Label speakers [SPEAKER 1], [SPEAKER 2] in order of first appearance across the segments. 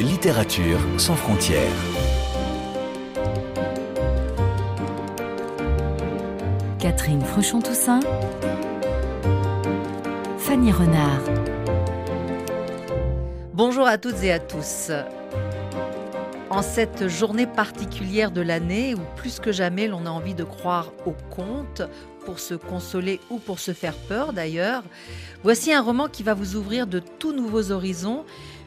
[SPEAKER 1] Littérature sans frontières.
[SPEAKER 2] Catherine Fruchon-Toussaint. Fanny Renard.
[SPEAKER 3] Bonjour à toutes et à tous. En cette journée particulière de l'année où plus que jamais l'on a envie de croire au conte, pour se consoler ou pour se faire peur d'ailleurs, voici un roman qui va vous ouvrir de tout nouveaux horizons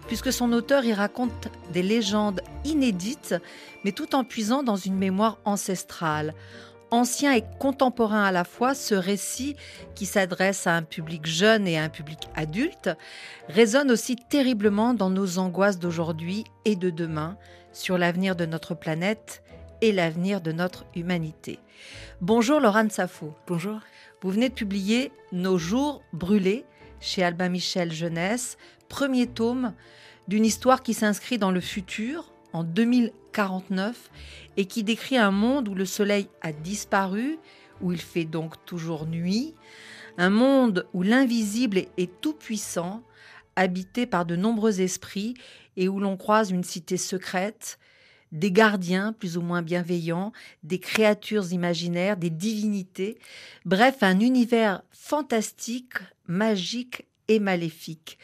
[SPEAKER 3] puisque son auteur y raconte des légendes inédites mais tout en puisant dans une mémoire ancestrale. Ancien et contemporain à la fois, ce récit, qui s'adresse à un public jeune et à un public adulte, résonne aussi terriblement dans nos angoisses d'aujourd'hui et de demain sur l'avenir de notre planète et l'avenir de notre humanité. Bonjour Laurent Safo.
[SPEAKER 4] Bonjour.
[SPEAKER 3] Vous venez de publier Nos jours brûlés chez Albin Michel Jeunesse, premier tome d'une histoire qui s'inscrit dans le futur, en 2049, et qui décrit un monde où le soleil a disparu, où il fait donc toujours nuit, un monde où l'invisible est tout-puissant, habité par de nombreux esprits, et où l'on croise une cité secrète, des gardiens plus ou moins bienveillants, des créatures imaginaires, des divinités, bref, un univers fantastique, magique et maléfique.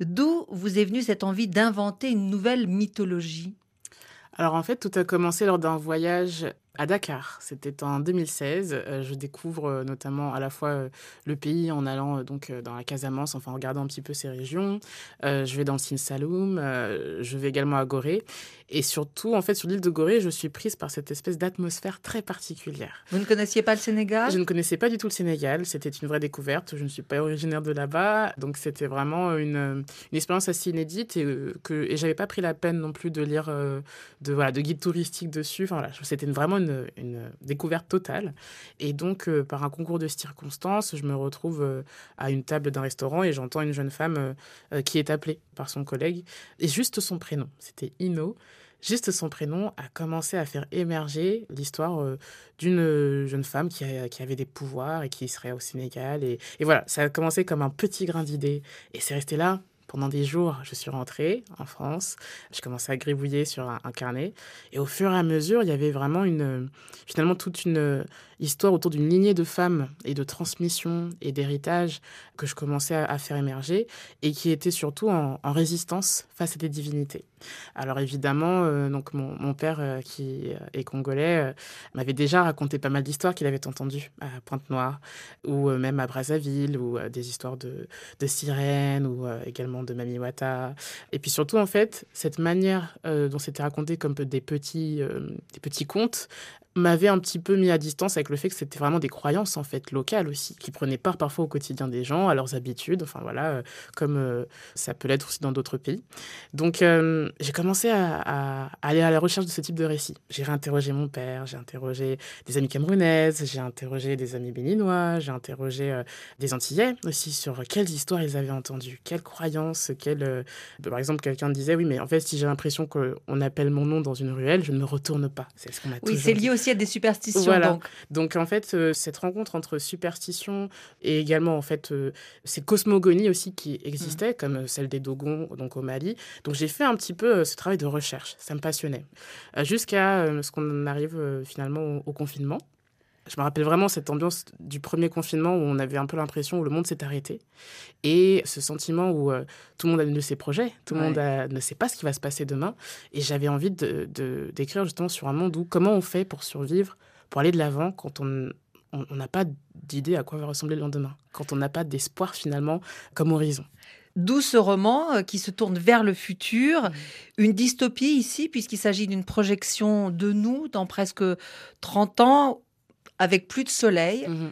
[SPEAKER 3] D'où vous est venue cette envie d'inventer une nouvelle mythologie?
[SPEAKER 4] Alors en fait, tout a commencé lors d'un voyage à Dakar. C'était en 2016. Euh, je découvre euh, notamment à la fois euh, le pays en allant donc dans la Casamance, enfin en regardant un petit peu ces régions. je vais dans le Sine Saloum. je vais également à Gorée. Et surtout, en fait, sur l'île de Gorée, je suis prise par cette espèce d'atmosphère très particulière.
[SPEAKER 3] Vous ne connaissiez pas le Sénégal?
[SPEAKER 4] Je ne connaissais pas du tout le Sénégal. C'était une vraie découverte. Je ne suis pas originaire de là-bas. Donc, c'était vraiment une, une, expérience assez inédite et, que, et j'avais pas pris la peine non plus de lire de, voilà, de guide touristique dessus. Enfin, voilà, c'était vraiment une, découverte totale. Et donc, euh, par un concours de circonstances, je me retrouve euh, à une table d'un restaurant et j'entends une jeune femme euh, qui est appelée par son collègue. Et juste son prénom, c'était Ino. Juste son prénom a commencé à faire émerger l'histoire d'une jeune femme qui, avait des pouvoirs et qui serait au Sénégal. Et voilà, ça a commencé comme un petit grain d'idée. Et c'est resté là pendant des jours, je suis rentrée en France. Je commençais à gribouiller sur un, carnet. Et au fur et à mesure, il y avait vraiment une, finalement toute une histoire autour d'une lignée de femmes et de transmission et d'héritage que je commençais à, faire émerger et qui était surtout en, résistance face à des divinités. Alors évidemment, euh, donc mon, père euh, qui est congolais euh, m'avait déjà raconté pas mal d'histoires qu'il avait entendues à Pointe-Noire ou même à Brazzaville ou des histoires de, sirènes ou également de Mami Wata. Et puis surtout en fait, cette manière dont c'était raconté comme des petits, des petits contes m'avait un petit peu mis à distance avec le fait que c'était vraiment des croyances en fait locales aussi qui prenaient part parfois au quotidien des gens à leurs habitudes enfin voilà euh, comme euh, ça peut l'être aussi dans d'autres pays. Donc euh, j'ai commencé à, aller à la recherche de ce type de récits j'ai réinterrogé mon père j'ai interrogé des amis camerounaises j'ai interrogé des amis béninois j'ai interrogé des antillais aussi sur quelles histoires ils avaient entendues quelles croyances quelles par exemple quelqu'un disait oui mais en fait si j'ai l'impression qu'on appelle mon nom dans une ruelle je ne me retourne pas.
[SPEAKER 3] C'est ce qu'on a oui c'est lié aussi y des superstitions. Donc.
[SPEAKER 4] donc en fait, euh, cette rencontre entre superstition et également en fait euh, ces cosmogonies aussi qui existaient, mmh. comme celle des Dogons donc au Mali. Donc j'ai fait un petit peu euh, ce travail de recherche. Ça me passionnait jusqu'à ce qu'on arrive finalement au, confinement. Je me rappelle vraiment cette ambiance du premier confinement où on avait un peu l'impression où le monde s'est arrêté. Et ce sentiment où tout le monde a de ses projets, tout le monde ne sait pas ce qui va se passer demain. Et j'avais envie de, d'écrire justement sur un monde où comment on fait pour survivre, pour aller de l'avant quand on n'a pas d'idée à quoi va ressembler le lendemain, quand on n'a pas d'espoir finalement comme horizon.
[SPEAKER 3] D'où ce roman euh, qui se tourne vers le futur, mmh. une dystopie ici, puisqu'il s'agit d'une projection de nous dans presque 30 ans avec plus de soleil, mmh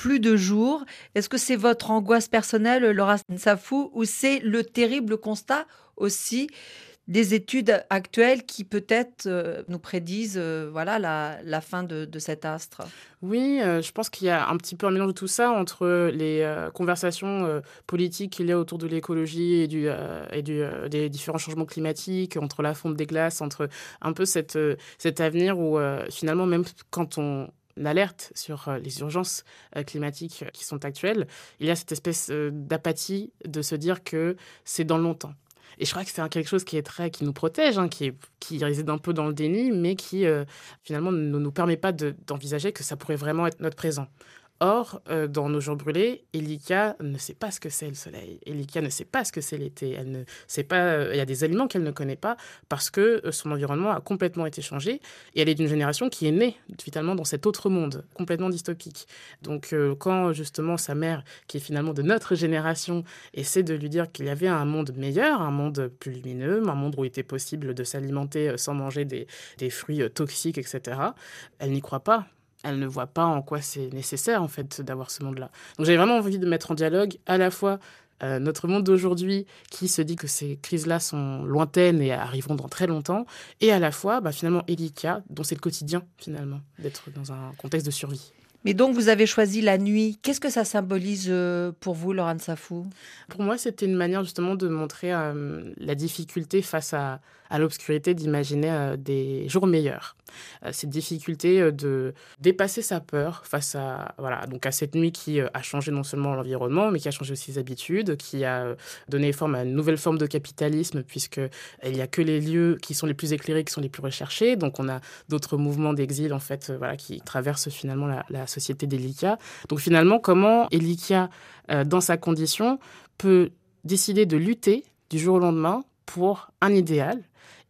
[SPEAKER 3] plus de jours. Est-ce que c'est votre angoisse personnelle, Laura Safou, ou c'est le terrible constat aussi des études actuelles qui peut-être euh, nous prédisent euh, voilà, la, fin de, cet astre?
[SPEAKER 4] Oui, euh, je pense qu'il y a un petit peu un mélange de tout ça entre les conversations politiques qu'il y a autour de l'écologie et, du, et du, des différents changements climatiques, entre la fonte des glaces, entre un peu cette, cet avenir où finalement, même quand on, alerte sur euh, les urgences euh, climatiques qui sont actuelles, il y a cette espèce d'apathie de se dire que c'est dans longtemps. Et je crois que c'est quelque chose qui est très, qui nous protège, hein, qui, qui réside un peu dans le déni, mais qui finalement ne nous permet pas d'envisager que ça pourrait vraiment être notre présent. Or, euh, dans Nos jours brûlés, Elika ne sait pas ce que c'est le soleil. Elika ne sait pas ce que c'est l'été. Elle ne sait pas. Euh, il y a des aliments qu'elle ne connaît pas parce que euh, son environnement a complètement été changé. Et elle est d'une génération qui est née finalement dans cet autre monde complètement dystopique. Donc, quand justement sa mère, qui est finalement de notre génération, essaie de lui dire qu'il y avait un monde meilleur, un monde plus lumineux, un monde où il était possible de s'alimenter sans manger des, des fruits toxiques, etc., elle n'y croit pas elle ne voit pas en quoi c'est nécessaire en fait d'avoir ce monde-là. Donc j'avais vraiment envie de mettre en dialogue à la fois euh, notre monde d'aujourd'hui qui se dit que ces crises-là sont lointaines et arriveront dans très longtemps, et à la fois bah, finalement Elika, dont c'est le quotidien finalement d'être dans un contexte de survie.
[SPEAKER 3] Mais donc, vous avez choisi la nuit. Qu'est-ce que ça symbolise euh, pour vous, Laurent Safou?
[SPEAKER 4] Pour moi, c'était une manière justement de montrer euh, la difficulté face à, à l'obscurité d'imaginer euh, des jours meilleurs. cette difficulté de dépasser sa peur face à, voilà, donc à cette nuit qui a changé non seulement l'environnement, mais qui a changé aussi ses habitudes, qui a donné forme à une nouvelle forme de capitalisme, puisqu'il n'y a que les lieux qui sont les plus éclairés qui sont les plus recherchés. Donc, on a d'autres mouvements d'exil, en fait, voilà, qui traversent finalement la, société d'Elikia. Donc finalement, comment Elikia, euh, dans sa condition, peut décider de lutter du jour au lendemain pour un idéal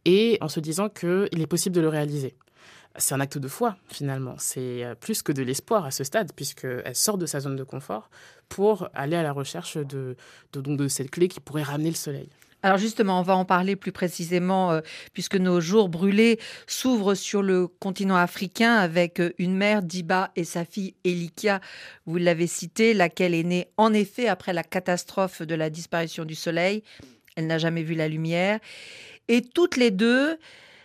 [SPEAKER 4] et en se disant qu'il est possible de le réaliser. C'est un acte de foi, finalement. C'est euh, plus que de l'espoir à ce stade, puisqu'elle sort de sa zone de confort pour aller à la recherche de, de, de cette clé qui pourrait ramener le soleil.
[SPEAKER 3] Alors justement, on va en parler plus précisément euh, puisque nos jours brûlés s'ouvrent sur le continent africain avec euh, une mère, Diba, et sa fille Elikia, vous l'avez cité, laquelle est née en effet après la catastrophe de la disparition du soleil. Elle n'a jamais vu la lumière. Et toutes les deux,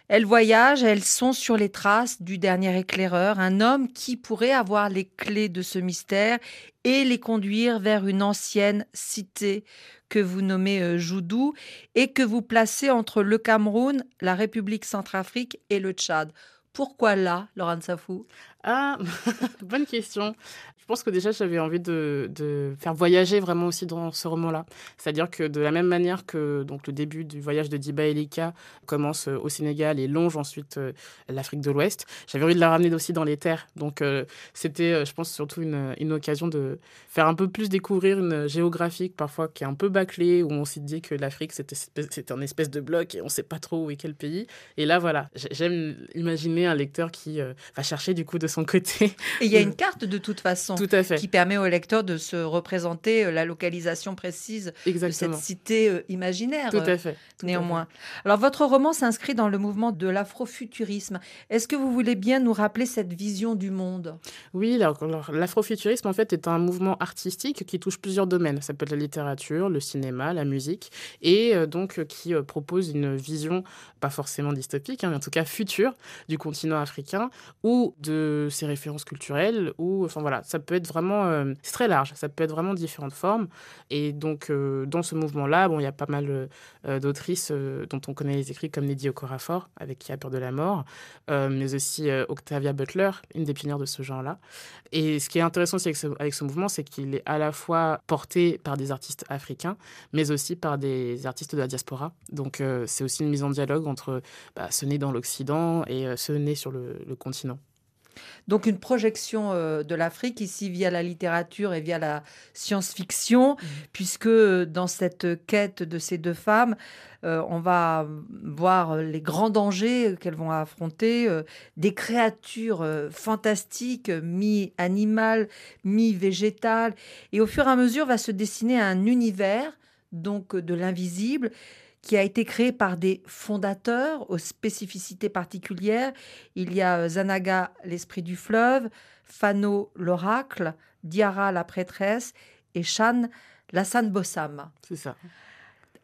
[SPEAKER 3] elles voyagent, elles sont sur les traces du dernier éclaireur, un homme qui pourrait avoir les clés de ce mystère et les conduire vers une ancienne cité que vous nommez euh, Joudou et que vous placez entre le Cameroun, la République centrafrique et le Tchad. Pourquoi là, Laurent Safou?
[SPEAKER 4] Ah, bonne question. Je pense que déjà, j'avais envie de, faire voyager vraiment aussi dans ce roman-là. C'est-à-dire que de la même manière que donc, le début du voyage de Diba Elika commence euh, au Sénégal et longe ensuite euh, l'Afrique de l'Ouest, j'avais envie de la ramener aussi dans les terres. Donc, euh, c'était, je pense, surtout une, une, occasion de faire un peu plus découvrir une géographie parfois qui est un peu bâclée, où on s'est dit que l'Afrique, c'était un espèce de bloc et on ne sait pas trop où est quel pays. Et là, voilà, j'aime imaginer un lecteur qui va chercher du coup de son côté.
[SPEAKER 3] Et il y a une carte de toute façon
[SPEAKER 4] tout à fait.
[SPEAKER 3] qui permet au lecteur de se représenter euh, la localisation précise de cette cité euh, imaginaire.
[SPEAKER 4] Tout à fait.
[SPEAKER 3] néanmoins. Alors, votre roman s'inscrit dans le mouvement de l'afrofuturisme. Est-ce que vous voulez bien nous rappeler cette vision du monde?
[SPEAKER 4] Oui, l'afrofuturisme, en fait, est un mouvement artistique qui touche plusieurs domaines. Ça peut être la littérature, le cinéma, la musique, et euh, donc qui propose une vision, pas forcément dystopique, hein, mais en tout cas future, du continent africain ou de ses références culturelles, ou, enfin voilà, ça peut être vraiment, euh, c'est très large, ça peut être vraiment différentes formes. Et donc, euh, dans ce mouvement-là, bon, il y a pas mal euh, d'autrices dont on connaît les écrits comme Lady Okorafor, avec Qui a peur de la mort, mais aussi Octavia Butler, une des pionnières de ce genre-là. Et ce qui est intéressant aussi avec ce, mouvement, c'est qu'il est à la fois porté par des artistes africains, mais aussi par des artistes de la diaspora. Donc, c'est aussi une mise en dialogue entre bah, ce né dans l'Occident et ce né sur le continent.
[SPEAKER 3] Donc une projection euh, de l'Afrique ici via la littérature et via la science-fiction, mmh. puisque euh, dans cette quête de ces deux femmes, euh, on va voir les grands dangers qu'elles vont affronter, des créatures fantastiques, mi-animales, mi-végétales, et au fur et à mesure va se dessiner un univers donc de l'invisible qui a été créé par des fondateurs aux spécificités particulières. Il y a euh, Zanaga, l'esprit du fleuve, Fano, l'oracle, Diara, la prêtresse, et Shan, la San Bossam.
[SPEAKER 4] C'est ça.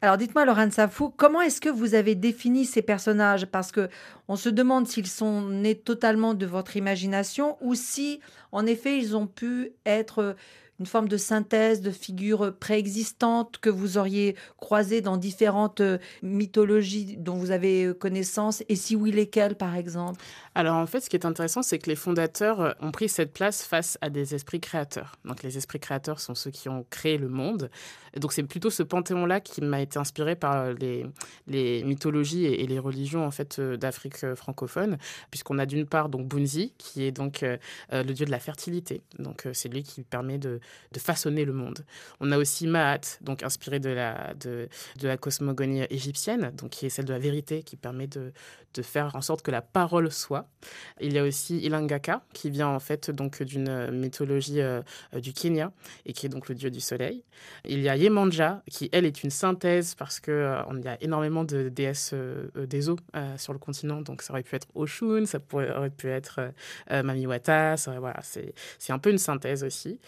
[SPEAKER 3] Alors dites-moi, Laurent Safou, comment est-ce que vous avez défini ces personnages? Parce que on se demande s'ils sont nés totalement de votre imagination ou si, en effet, ils ont pu être une forme de synthèse de figures préexistantes que vous auriez croisées dans différentes euh, mythologies dont vous avez euh, connaissance Et si oui, lesquelles, par exemple?
[SPEAKER 4] Alors, en fait, ce qui est intéressant, c'est que les fondateurs euh, ont pris cette place face à des esprits créateurs. Donc, les esprits créateurs sont ceux qui ont créé le monde. donc, c'est plutôt ce panthéon-là qui m'a été inspiré par les, les mythologies et, les religions, en fait, d'Afrique francophone, puisqu'on a d'une part, donc, Bunzi, qui est donc le dieu de la fertilité. Donc, c'est lui qui permet de, de façonner le monde. On a aussi Maat, donc inspiré de la, de, la cosmogonie égyptienne, donc qui est celle de la vérité, qui permet de, de faire en sorte que la parole soit. Il y a aussi Ilangaka, qui vient en fait donc d'une mythologie euh, du Kenya et qui est donc le dieu du soleil. Il y a Yemanja, qui elle est une synthèse parce que euh, on y a énormément de déesses euh, des eaux sur le continent, donc ça aurait pu être Oshun, ça pourrait, aurait pu être Mamiwata, voilà, c'est un peu une synthèse aussi.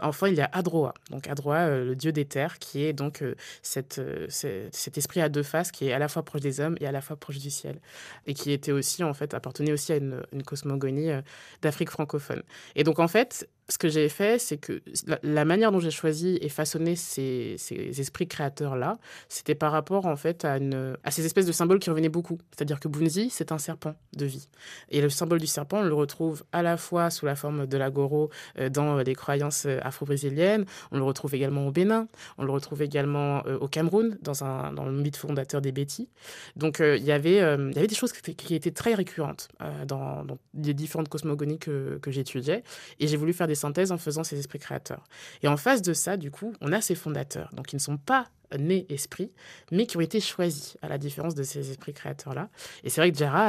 [SPEAKER 4] Enfin, il y a Adroa, donc Adroa, le dieu des terres, qui est donc cette, cet esprit à deux faces qui est à la fois proche des hommes et à la fois proche du ciel et qui était aussi, en fait, appartenait aussi à une, une cosmogonie euh, d'Afrique francophone. Et donc, en fait, ce que j'ai fait, c'est que la, manière dont j'ai choisi et façonné ces, ces esprits créateurs-là, c'était par rapport en fait à, une, à ces espèces de symboles qui revenaient beaucoup. C'est-à-dire que Bunzi, c'est un serpent de vie. Et le symbole du serpent, on le retrouve à la fois sous la forme de l'agoro euh, dans les croyances euh, afro-brésiliennes, on le retrouve également au Bénin, on le retrouve également euh, au Cameroun, dans, un, dans le mythe fondateur des Bétis. Donc avait, il y avait des choses qui, étaient très récurrentes dans, dans, les différentes cosmogonies que, que j'étudiais. Et j'ai voulu faire des synthèses en faisant ces esprits créateurs. Et en face de ça, du coup, on a ces fondateurs. Donc, ils ne sont pas nés esprits, mais qui ont été choisis, à la différence de ces esprits créateurs-là. Et c'est vrai que Jara,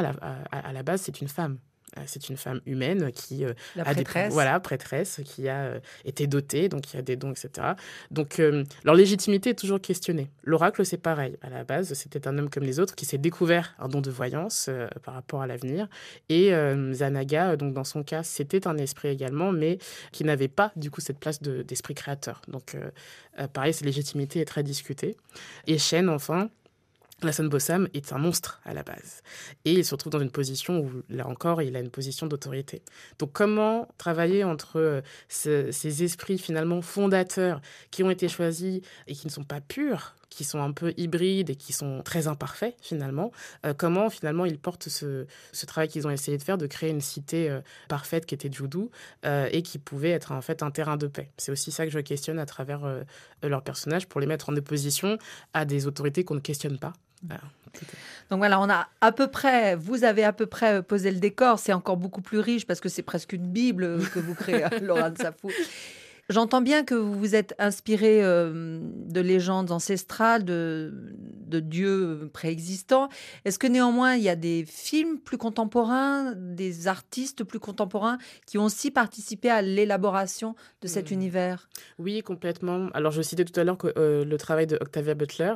[SPEAKER 4] à la base, c'est une femme. Euh, c'est une femme humaine qui
[SPEAKER 3] euh, a des
[SPEAKER 4] voilà prêtresse qui a euh, été dotée, donc qui a des dons, etc. Donc leur légitimité est toujours questionnée. L'oracle c'est pareil. À la base, c'était un homme comme les autres qui s'est découvert un don de voyance par rapport à l'avenir. Et Zanaga, donc dans son cas, c'était un esprit également, mais qui n'avait pas du coup cette place d'esprit créateur. Donc pareil, sa légitimité est très discutée. Et Shen, enfin Hassan Bossam est un monstre à la base. Et il se retrouve dans une position où, là encore, il a une position d'autorité. Donc comment travailler entre euh, ces esprits finalement fondateurs qui ont été choisis et qui ne sont pas purs, qui sont un peu hybrides et qui sont très imparfaits finalement, euh, comment finalement ils portent ce, travail qu'ils ont essayé de faire, de créer une cité euh, parfaite qui était Judu et qui pouvait être en fait un terrain de paix. C'est aussi ça que je questionne à travers leurs personnages pour les mettre en opposition à des autorités qu'on ne questionne pas
[SPEAKER 3] Donc voilà, on a à peu près, vous avez à peu près posé le décor. C'est encore beaucoup plus riche parce que c'est presque une Bible que vous créez, Laura de Safou. J'entends bien que vous vous êtes inspiré euh, de légendes ancestrales, de, de dieux préexistants. Est-ce que néanmoins, il y a des films plus contemporains, des artistes plus contemporains qui ont aussi participé à l'élaboration de cet hmm. univers?
[SPEAKER 4] Oui, complètement. Alors, je citais tout à l'heure euh, le travail de Octavia Butler.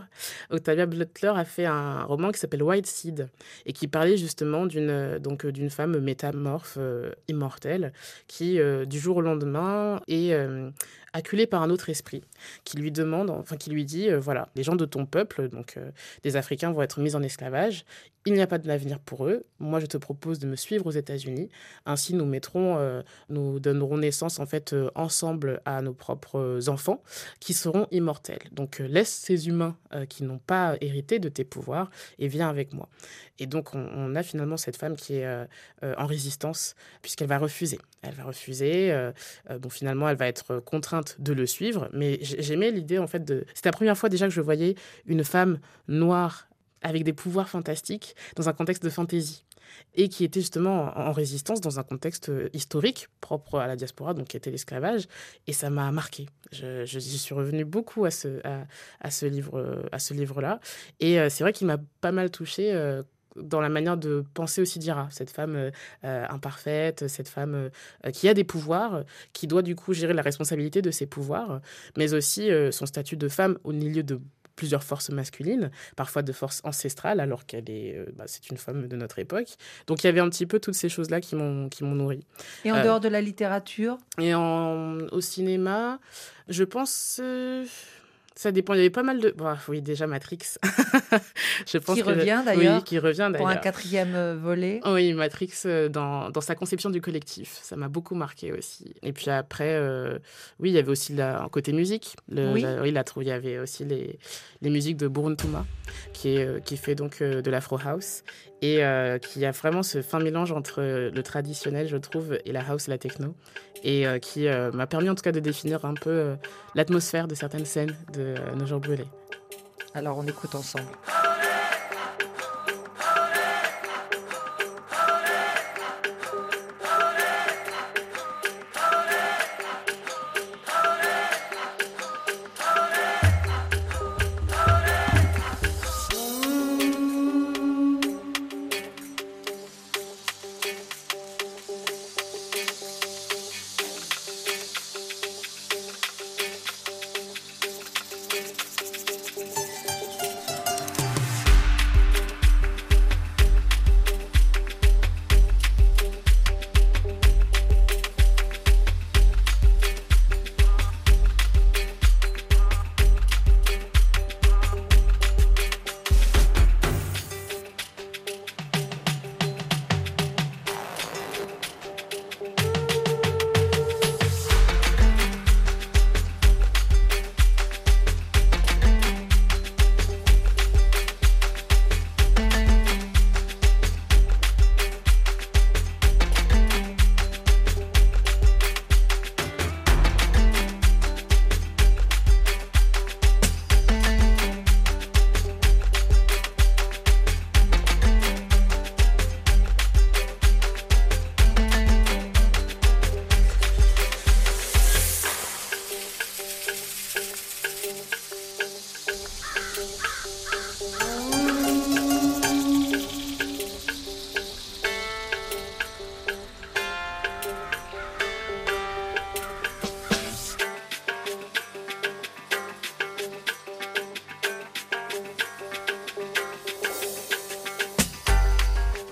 [SPEAKER 4] Octavia Butler a fait un roman qui s'appelle White Seed et qui parlait justement d'une donc d'une femme métamorphe euh, immortelle qui, du jour au lendemain, est euh, acculé par un autre esprit qui lui demande, enfin qui lui dit, euh, voilà, les gens de ton peuple, donc euh, des Africains, vont être mis en esclavage. Il n'y a pas de l'avenir pour eux. Moi, je te propose de me suivre aux États-Unis. Ainsi, nous mettrons, nous donnerons naissance en fait ensemble à nos propres enfants qui seront immortels. Donc, laisse ces humains qui n'ont pas hérité de tes pouvoirs et viens avec moi. Et donc, on, a finalement cette femme qui est en résistance puisqu'elle va refuser. Elle va refuser. donc, finalement, elle va être contrainte de le suivre. Mais j'aimais l'idée, en fait, de. C'était la première fois déjà que je voyais une femme noire avec des pouvoirs fantastiques dans un contexte de fantaisie et qui était justement en, résistance dans un contexte euh, historique propre à la diaspora, donc qui était l'esclavage. Et ça m'a marqué. Je, suis revenue beaucoup à ce, à, à ce livre-là. Et euh, c'est vrai qu'il m'a pas mal touchée euh, dans la manière de penser aussi d'Ira, cette femme euh, euh, imparfaite, cette femme euh, qui a des pouvoirs, qui doit du coup gérer la responsabilité de ses pouvoirs, mais aussi son statut de femme au milieu de plusieurs forces masculines, parfois de forces ancestrales, alors qu'elle est, bah, c'est une femme de notre époque. Donc il y avait un petit peu toutes ces choses-là qui m'ont, qui m'ont nourri.
[SPEAKER 3] Et en dehors de la littérature?
[SPEAKER 4] Et en, au cinéma, je pense Ça dépend. Il y avait pas mal de. Bon, oui, déjà Matrix.
[SPEAKER 3] je pense qui revient d'ailleurs.
[SPEAKER 4] Oui, qui revient
[SPEAKER 3] Pour un quatrième euh, volet.
[SPEAKER 4] Oui, Matrix euh, dans, dans, sa conception du collectif. Ça m'a beaucoup marqué aussi. Et puis après, euh, oui, il y avait aussi la, un côté musique. Le, oui. La, oui il y avait aussi les, les musiques de Burun Tuma, qui, est, qui fait donc de l'Afro House et qui a vraiment ce fin mélange entre le traditionnel, je trouve, et la house et la techno. Et qui m'a permis en tout cas de définir un peu l'atmosphère de certaines scènes de Nos jours brûlés.
[SPEAKER 3] Alors on écoute ensemble.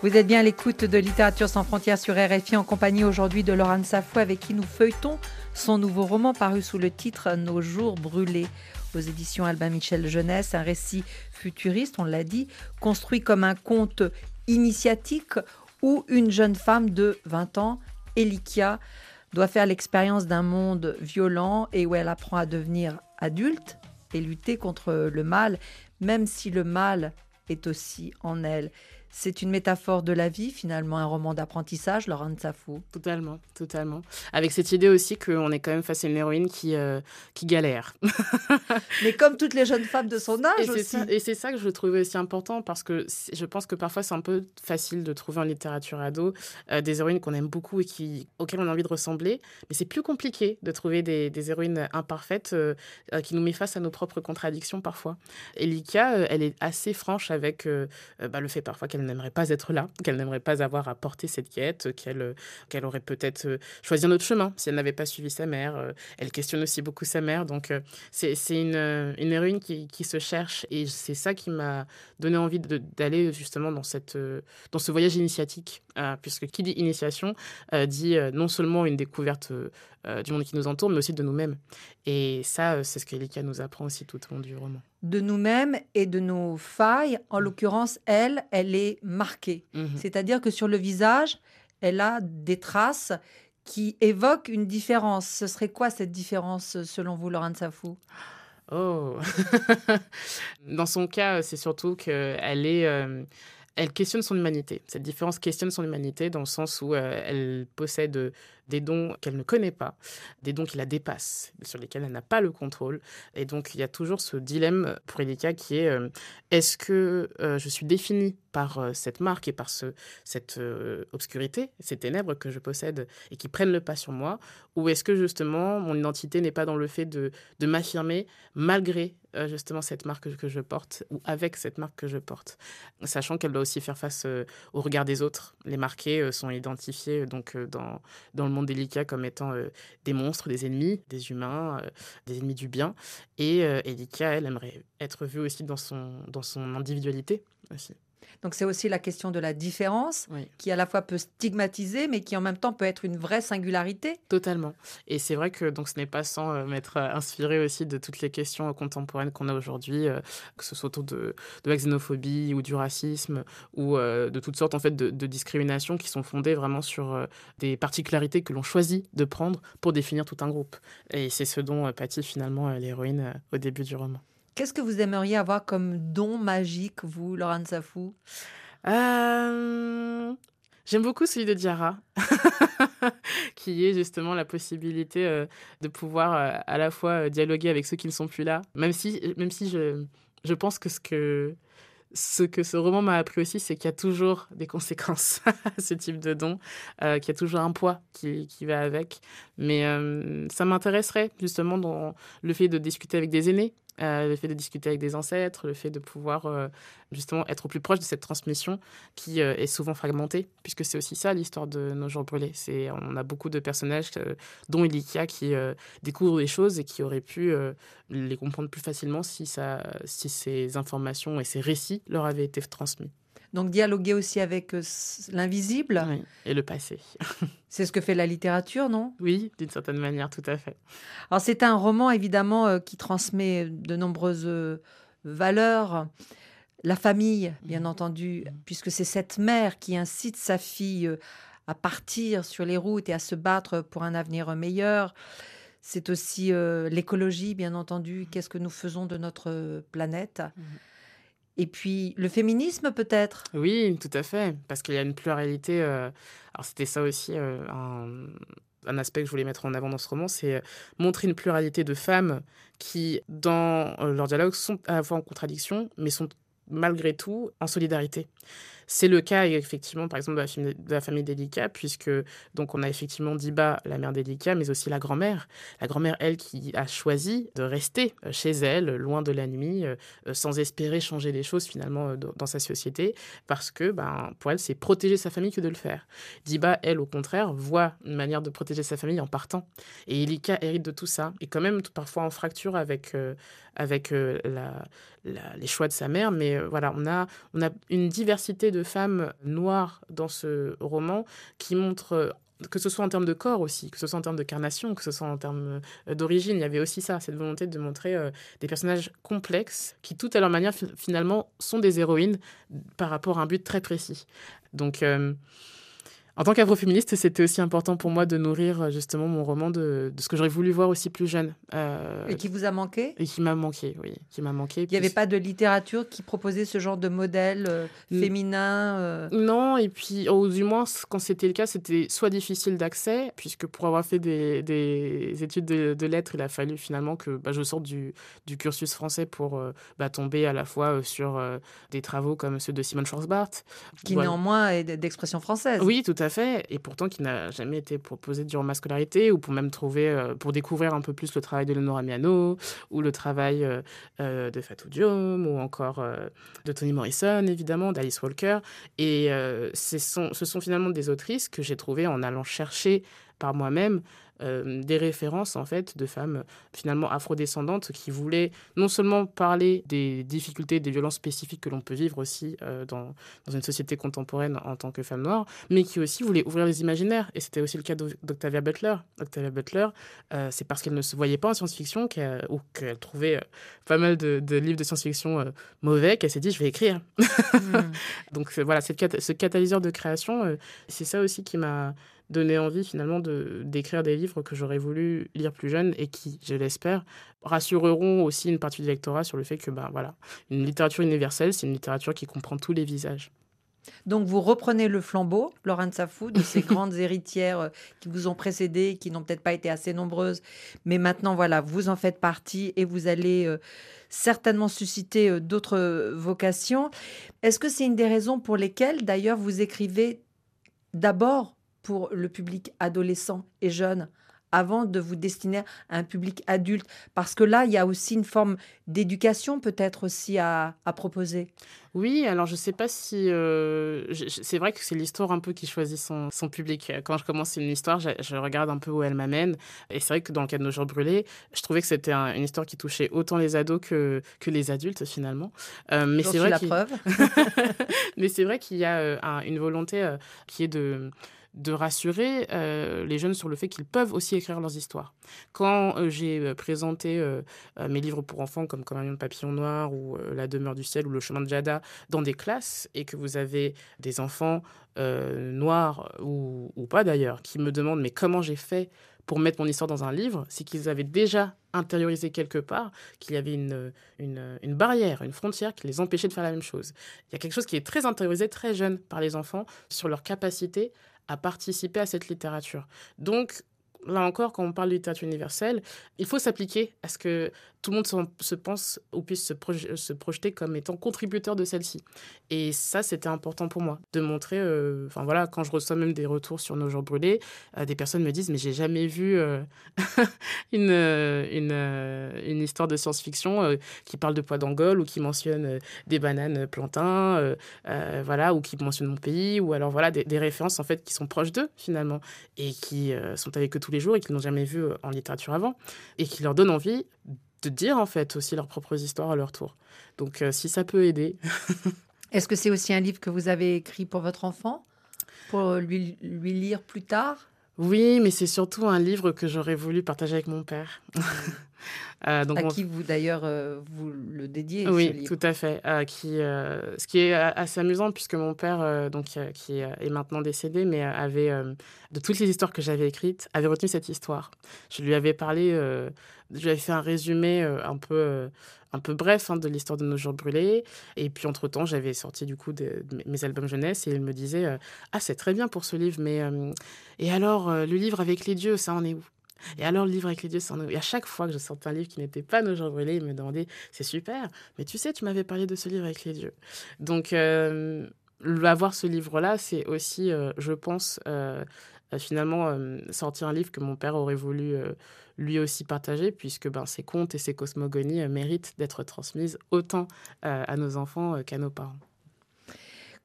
[SPEAKER 3] Vous êtes bien à l'écoute de Littérature sans frontières sur RFI en compagnie aujourd'hui de Laurent Safou avec qui nous feuilletons son nouveau roman paru sous le titre Nos jours brûlés aux éditions Albin Michel Jeunesse, un récit futuriste, on l'a dit, construit comme un conte initiatique où une jeune femme de 20 ans, Elikia, doit faire l'expérience d'un monde violent et où elle apprend à devenir adulte et lutter contre le mal, même si le mal est aussi en elle. C'est une métaphore de la vie, finalement, un roman d'apprentissage, Laurent Safou.
[SPEAKER 4] Totalement, totalement. Avec cette idée aussi qu'on est quand même face à une héroïne qui, euh, qui galère.
[SPEAKER 3] Mais comme toutes les jeunes femmes de son âge et aussi.
[SPEAKER 4] et c'est ça que je trouvais aussi important parce que je pense que parfois c'est un peu facile de trouver en littérature ado euh, des héroïnes qu'on aime beaucoup et qui, auxquelles on a envie de ressembler. Mais c'est plus compliqué de trouver des, des héroïnes imparfaites euh, qui nous mettent face à nos propres contradictions parfois. Elika, elle est assez franche avec bah, le fait parfois qu'elle n'aimerait pas être là, qu'elle n'aimerait pas avoir à porter cette quête, qu'elle qu'elle aurait peut-être euh, choisi un autre chemin si elle n'avait pas suivi sa mère. Euh, elle questionne aussi beaucoup sa mère. Donc, euh, c'est une, une héroïne qui, qui, se cherche et c'est ça qui m'a donné envie d'aller justement dans, cette, dans ce voyage initiatique, puisque qui dit initiation dit non seulement une découverte du monde qui nous entoure, mais aussi de nous-mêmes. Et ça, c'est ce qu'Elika nous apprend aussi tout au long du roman
[SPEAKER 3] de nous-mêmes et de nos failles. En mm. l'occurrence, elle, elle est marquée. Mm-hmm. C'est-à-dire que sur le visage, elle a des traces qui évoquent une différence. Ce serait quoi cette différence selon vous, Laurent Safou?
[SPEAKER 4] Oh Dans son cas, c'est surtout qu'elle est... Euh, elle questionne son humanité. Cette différence questionne son humanité dans le sens où euh, elle possède des dons qu'elle ne connaît pas, des dons qui la dépassent, sur lesquels elle n'a pas le contrôle. Et donc, il y a toujours ce dilemme pour Elika qui est euh, est-ce que euh, je suis définie par euh, cette marque et par ce, cette obscurité, ces ténèbres que je possède et qui prennent le pas sur moi Ou est-ce que justement mon identité n'est pas dans le fait de, de m'affirmer malgré justement cette marque que je porte ou avec cette marque que je porte, sachant qu'elle doit aussi faire face au regard des autres. Les marqués sont identifiés donc dans, dans le délicat comme étant euh, des monstres, des ennemis, des humains, euh, des ennemis du bien. Et euh, Elika, elle aimerait être vue aussi dans son, dans son individualité aussi.
[SPEAKER 3] Donc c'est aussi la question de la différence
[SPEAKER 4] Oui.
[SPEAKER 3] qui à la fois peut stigmatiser mais qui en même temps peut être une vraie singularité.
[SPEAKER 4] Totalement. Et c'est vrai que donc ce n'est pas sans euh, m'être euh, inspiré aussi de toutes les questions euh, contemporaines qu'on a aujourd'hui, euh, que ce soit autour de, de la xénophobie ou du racisme ou euh, de toutes sortes en fait de, de discriminations qui sont fondées vraiment sur des particularités que l'on choisit de prendre pour définir tout un groupe. Et c'est ce dont pâtit finalement l'héroïne au début du roman.
[SPEAKER 3] Qu'est-ce que vous aimeriez avoir comme don magique, vous, Laurent Safou?
[SPEAKER 4] Euh, J'aime beaucoup celui de Diarra, qui est justement la possibilité euh, de pouvoir euh, à la fois dialoguer avec ceux qui ne sont plus là, même si, même si je, je pense que ce que ce que ce roman m'a appris aussi, c'est qu'il y a toujours des conséquences à ce type de don, qu'il y a toujours un poids qui, qui va avec. Mais ça m'intéresserait justement dans le fait de discuter avec des aînés, le fait de discuter avec des ancêtres, le fait de pouvoir euh, justement être au plus proche de cette transmission qui euh, est souvent fragmentée, puisque c'est aussi ça l'histoire de nos jours brûlés. C'est, on a beaucoup de personnages, euh, dont Ilikia, qui euh, découvrent des choses et qui auraient pu euh, les comprendre plus facilement si, ça, si ces informations et ces récits leur avaient été transmis.
[SPEAKER 3] Donc dialoguer aussi avec euh, l'invisible,
[SPEAKER 4] Oui, Et le passé.
[SPEAKER 3] c'est ce que fait la littérature, non?
[SPEAKER 4] Oui, d'une certaine manière, tout à fait.
[SPEAKER 3] Alors c'est un roman évidemment euh, qui transmet de nombreuses euh, valeurs. La famille, bien entendu, puisque c'est cette mère qui incite sa fille euh, à partir sur les routes et à se battre pour un avenir meilleur. C'est aussi euh, l'écologie, bien entendu. Qu'est-ce que nous faisons de notre euh, planète? Et puis le féminisme peut-être?
[SPEAKER 4] Oui, tout à fait, parce qu'il y a une pluralité. euh, Alors c'était ça aussi euh, un, un aspect que je voulais mettre en avant dans ce roman, c'est euh, montrer une pluralité de femmes qui, dans leur dialogue, sont à la fois en contradiction, mais sont malgré tout en solidarité. C'est le cas effectivement, par exemple, de la, famille- de d'Elika, puisque donc on a effectivement Diba, la mère d'Elika, mais aussi la grand-mère. La grand-mère, elle, qui a choisi de rester euh, chez elle, loin de la nuit, euh, euh, sans espérer changer les choses finalement dans sa société, parce que ben, pour elle, c'est protéger sa famille que de le faire. Diba, elle, au contraire, voit une manière de protéger sa famille en partant. Et Elika hérite de tout ça, et quand même parfois en fracture avec, avec les choix de sa mère. Mais voilà, on a, on a une diversité de femmes noires dans ce roman qui montre... euh, que ce soit en termes de corps aussi, que ce soit en termes de carnation, que ce soit en termes euh, d'origine, il y avait aussi ça, cette volonté de montrer euh, des personnages complexes qui, toutes à leur manière, fi- finalement, sont des héroïnes par rapport à un but très précis. Donc, en tant qu'afroféministe, c'était aussi important pour moi de nourrir euh, justement mon roman de, de ce que j'aurais voulu voir aussi plus jeune. euh,
[SPEAKER 3] Et qui vous a manqué?
[SPEAKER 4] et qui m'a manqué, oui, qui m'a manqué.
[SPEAKER 3] Il n'y avait pas de littérature qui proposait ce genre de modèle euh, féminin euh,
[SPEAKER 4] Non, et puis, ou du moins, quand c'était le cas, c'était soit difficile d'accès, puisque pour avoir fait des, des études de, de lettres, il a fallu finalement que bah, je sorte du, du cursus français pour bah, tomber à la fois sur des travaux comme ceux de Simone Schwarzbart.
[SPEAKER 3] qui
[SPEAKER 4] Voilà.
[SPEAKER 3] néanmoins est d'expression française.
[SPEAKER 4] Oui, tout à fait, et pourtant qui n'a jamais été proposé durant ma scolarité, ou pour même trouver, euh, pour découvrir un peu plus le travail de Leonora Miano, ou le travail euh, euh, de Fatou Diom, ou encore de Toni Morrison, évidemment, d'Alice Walker. Et ce sont finalement des autrices que j'ai trouvées en allant chercher par moi-même euh, des références en fait de femmes finalement afrodescendantes qui voulaient non seulement parler des difficultés, des violences spécifiques que l'on peut vivre aussi euh, dans, dans une société contemporaine en tant que femme noire, mais qui aussi voulaient ouvrir les imaginaires. Et c'était aussi le cas d'O- d'Octavia Butler. Octavia Butler, euh, c'est parce qu'elle ne se voyait pas en science-fiction ou qu'elle trouvait pas mal de, de livres de science-fiction mauvais qu'elle s'est dit je vais écrire.
[SPEAKER 3] Mm.
[SPEAKER 4] Donc voilà, cette ce catalyseur de création, c'est ça aussi qui m'a donné envie finalement de d'écrire des livres que j'aurais voulu lire plus jeune et qui, je l'espère, rassureront aussi une partie du lectorat sur le fait que ben voilà, une littérature universelle, c'est une littérature qui comprend tous les visages.
[SPEAKER 3] Donc vous reprenez le flambeau, Laurent Safou, de ces grandes héritières euh, qui vous ont précédé, qui n'ont peut-être pas été assez nombreuses, mais maintenant voilà, vous en faites partie et vous allez euh, certainement susciter euh, d'autres vocations. Est-ce que c'est une des raisons pour lesquelles d'ailleurs vous écrivez d'abord pour le public adolescent et jeune avant de vous destiner à un public adulte Parce que là, il y a aussi une forme d'éducation peut-être aussi à, proposer.
[SPEAKER 4] Oui, alors je ne sais pas si... Euh, c'est vrai que c'est l'histoire un peu qui choisit son, public. Quand je commence une histoire, je, regarde un peu où elle m'amène. Et c'est vrai que dans le cas de Nos jours brûlés, je trouvais que c'était une histoire qui touchait autant les ados que, que les adultes finalement.
[SPEAKER 3] Euh, mais c'est vrai la preuve.
[SPEAKER 4] mais c'est vrai qu'il y a euh, une volonté qui est de de rassurer euh, les jeunes sur le fait qu'ils peuvent aussi écrire leurs histoires. Quand euh, j'ai euh, présenté mes livres pour enfants comme Comme un de papillon noir ou La demeure du ciel ou Le chemin de Jada dans des classes et que vous avez des enfants noirs ou, pas d'ailleurs qui me demandent mais comment j'ai fait pour mettre mon histoire dans un livre, c'est qu'ils avaient déjà intériorisé quelque part qu'il y avait une, une, barrière, une frontière qui les empêchait de faire la même chose. Il y a quelque chose qui est très intériorisé très jeune par les enfants sur leur capacité à participer à cette littérature. Donc, là encore, quand on parle de littérature universelle, il faut s'appliquer à ce que tout le monde se pense ou puisse se, projeter comme étant contributeur de celle-ci. Et ça, c'était important pour moi de montrer. Euh, enfin voilà, quand je reçois même des retours sur nos jours brûlés, euh, des personnes me disent mais j'ai jamais vu euh, une, une, histoire de science-fiction qui parle de poids d'Angole ou qui mentionne des bananes plantains, voilà, ou qui mentionne mon pays, ou alors voilà des, des références en fait qui sont proches d'eux finalement et qui sont avec eux tous les jours et qu'ils n'ont jamais vu en littérature avant et qui leur donnent envie de dire en fait aussi leurs propres histoires à leur tour. Donc euh, si ça peut aider.
[SPEAKER 3] Est-ce que c'est aussi un livre que vous avez écrit pour votre enfant? Pour lui, lui lire plus tard?
[SPEAKER 4] Oui, mais c'est surtout un livre que j'aurais voulu partager avec mon père.
[SPEAKER 3] Euh, donc à qui vous d'ailleurs euh, vous le dédiez
[SPEAKER 4] Oui, tout à fait. qui, ce qui est assez amusant puisque mon père, donc qui est maintenant décédé, mais avait de toutes les histoires que j'avais écrites, avait retenu cette histoire. Je lui avais parlé j'avais fait un résumé euh, un peu, euh, un peu bref hein, de l'histoire de nos jours brûlés. Et puis, entre-temps, j'avais sorti du coup de, mes albums jeunesse et il me disait euh, Ah, c'est très bien pour ce livre, mais et alors, le livre avec les dieux, ça en est où? Et alors, le livre avec les dieux, ça en est où Et à chaque fois que je sortais un livre qui n'était pas Nos jours brûlés, il me demandait C'est super, mais tu sais, tu m'avais parlé de ce livre avec les dieux. Donc, avoir ce livre-là, c'est aussi, je pense, finalement, sortir un livre que mon père aurait voulu lui aussi partagé, puisque ben, ses contes et ses cosmogonies euh, méritent d'être transmises autant euh, à nos enfants euh, qu'à nos parents.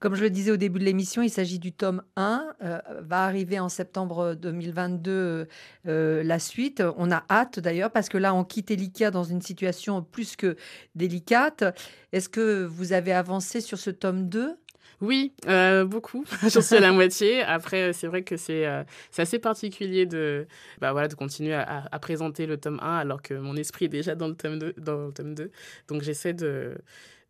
[SPEAKER 3] Comme je le disais au début de l'émission, il s'agit du tome 1. va arriver en septembre 2022 la suite. On a hâte d'ailleurs parce que là, on quitte Elika dans une situation plus que délicate. Est-ce que vous avez avancé sur ce tome 2
[SPEAKER 4] oui, euh, beaucoup. J'en suis à la moitié. Après, euh, c'est vrai que c'est euh, assez particulier de, bah, voilà, de continuer à, présenter le tome 1 alors que mon esprit est déjà dans le tome 2. Dans le tome 2. Donc, j'essaie de,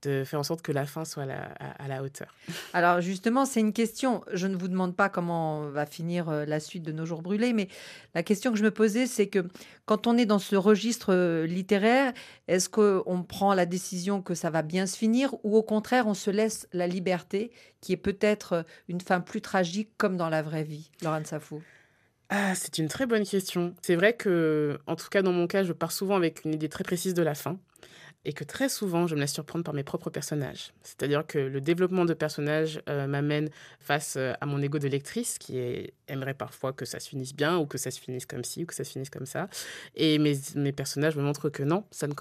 [SPEAKER 4] de faire en sorte que la fin soit à la, hauteur.
[SPEAKER 3] Alors justement, c'est une question. Je ne vous demande pas comment va finir euh, la suite de nos jours brûlés, mais la question que je me posais, c'est que quand on est dans ce registre euh, littéraire, est-ce qu'on prend la décision que ça va bien se finir ou au contraire, on se laisse la liberté qui est peut-être euh, une fin plus tragique comme dans la vraie vie, Laurent Safou
[SPEAKER 4] ah, c'est une très bonne question. C'est vrai que, en tout cas, dans mon cas, je pars souvent avec une idée très précise de la fin et que très souvent, je me laisse surprendre par mes propres personnages. C'est-à-dire que le développement de personnages euh, m'amène face euh, à mon ego de lectrice qui aimerait parfois que ça se finisse bien ou que ça se finisse comme ci ou que ça se finisse comme ça. Et mes, personnages me montrent que non, ça ne,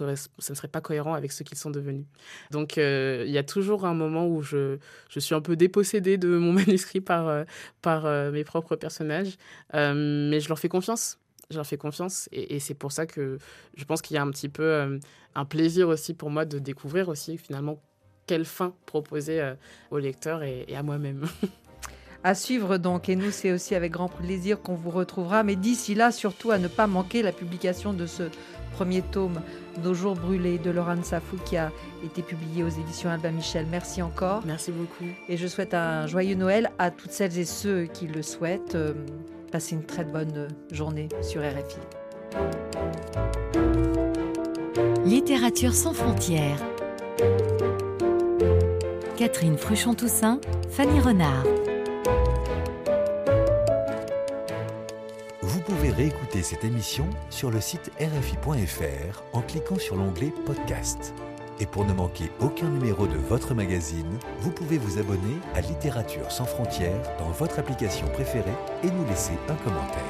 [SPEAKER 4] serait pas cohérent avec ce qu'ils sont devenus. Donc euh, il y a toujours un moment où je, suis un peu dépossédée de mon manuscrit par mes propres personnages, mais je leur fais confiance je leur fais confiance et, c'est pour ça que je pense qu'il y a un petit peu euh, un plaisir aussi pour moi de découvrir aussi finalement quelle fin proposer euh, au lecteur et, à moi-même.
[SPEAKER 3] à suivre donc. Et nous, c'est aussi avec grand plaisir qu'on vous retrouvera. Mais d'ici là, surtout à ne pas manquer la publication de ce premier tome, Nos jours brûlés, de Laurent Safou, qui a été publié aux éditions Albin Michel. Merci encore.
[SPEAKER 4] Merci beaucoup.
[SPEAKER 3] Et je souhaite un joyeux Noël à toutes celles et ceux qui le souhaitent. Euh, Passez une très bonne journée sur RFI.
[SPEAKER 2] Littérature sans frontières. Catherine Fruchon-Toussaint, Fanny Renard.
[SPEAKER 1] Vous pouvez réécouter cette émission sur le site rfi.fr en cliquant sur l'onglet Podcast. Et pour ne manquer aucun numéro de votre magazine, vous pouvez vous abonner à Littérature sans frontières dans votre application préférée et nous laisser un commentaire.